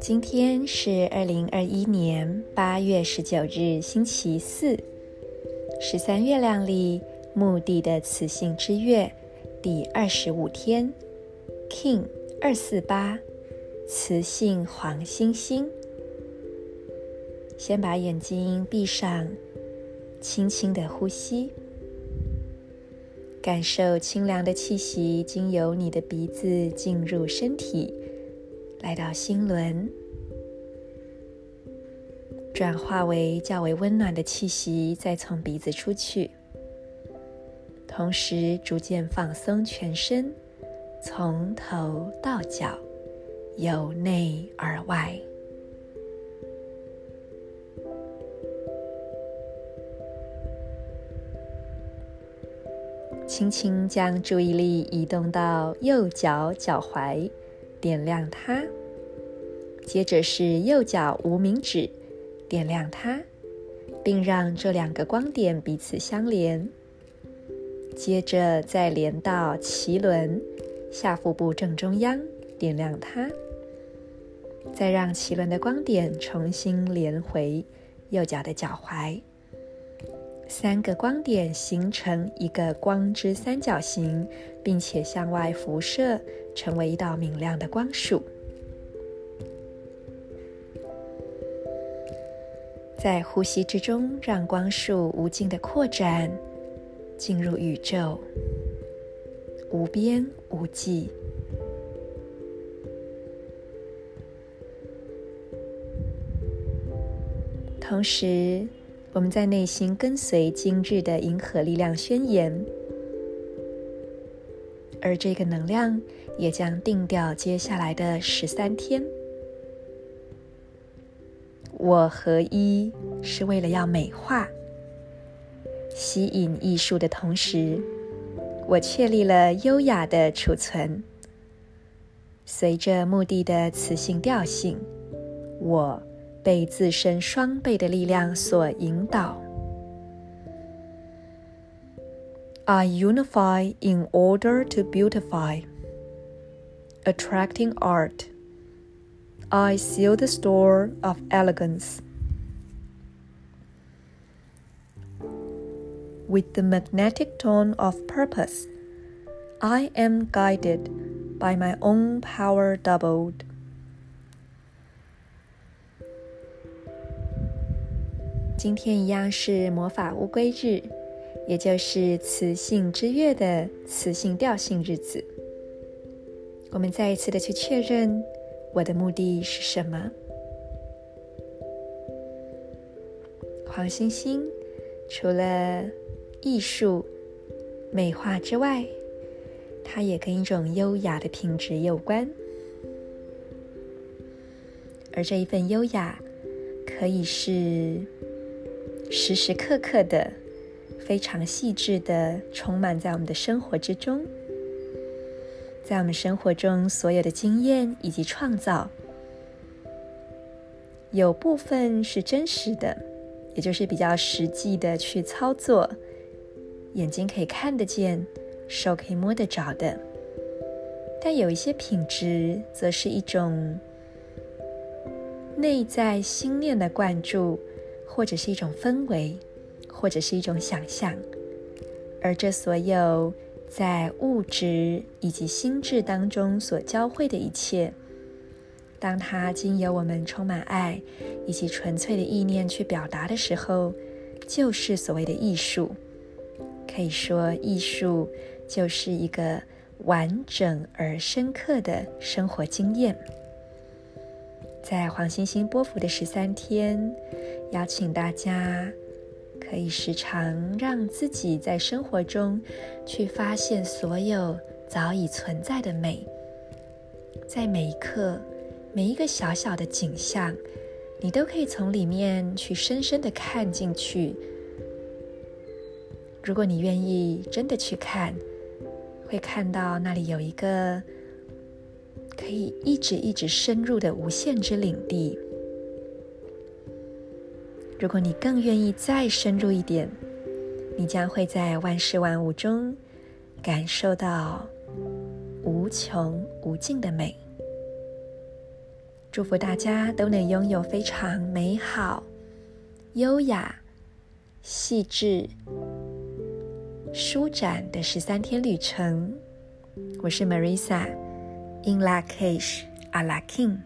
今天是二零二一年八月十九日，星期四，十三月亮里，墓地的雌性之月第二十五天，King 二四八，雌性黄星星。先把眼睛闭上，轻轻的呼吸，感受清凉的气息经由你的鼻子进入身体。来到心轮，转化为较为温暖的气息，再从鼻子出去，同时逐渐放松全身，从头到脚，由内而外，轻轻将注意力移动到右脚脚踝。点亮它，接着是右脚无名指，点亮它，并让这两个光点彼此相连。接着再连到脐轮下腹部正中央，点亮它，再让脐轮的光点重新连回右脚的脚踝。三个光点形成一个光之三角形，并且向外辐射，成为一道明亮的光束。在呼吸之中，让光束无尽的扩展，进入宇宙，无边无际。同时，我们在内心跟随今日的银河力量宣言，而这个能量也将定调接下来的十三天。我合一是为了要美化、吸引艺术的同时，我确立了优雅的储存。随着目的的磁性调性，我。被自身双倍的力量所引导。I unify in order to beautify, attracting art. I seal the store of elegance with the magnetic tone of purpose. I am guided by my own power doubled. 今天一样是魔法乌龟日，也就是磁性之月的磁性调性日子。我们再一次的去确认，我的目的是什么？黄星星除了艺术美化之外，它也跟一种优雅的品质有关。而这一份优雅，可以是。时时刻刻的，非常细致的，充满在我们的生活之中，在我们生活中所有的经验以及创造，有部分是真实的，也就是比较实际的去操作，眼睛可以看得见，手可以摸得着的，但有一些品质，则是一种内在心念的灌注。或者是一种氛围，或者是一种想象，而这所有在物质以及心智当中所交汇的一切，当它经由我们充满爱以及纯粹的意念去表达的时候，就是所谓的艺术。可以说，艺术就是一个完整而深刻的生活经验。在黄星星波符的十三天，邀请大家可以时常让自己在生活中去发现所有早已存在的美，在每一刻、每一个小小的景象，你都可以从里面去深深的看进去。如果你愿意真的去看，会看到那里有一个。可以一直一直深入的无限之领地。如果你更愿意再深入一点，你将会在万事万物中感受到无穷无尽的美。祝福大家都能拥有非常美好、优雅、细致、舒展的十三天旅程。我是 Marisa In Lakesh, king.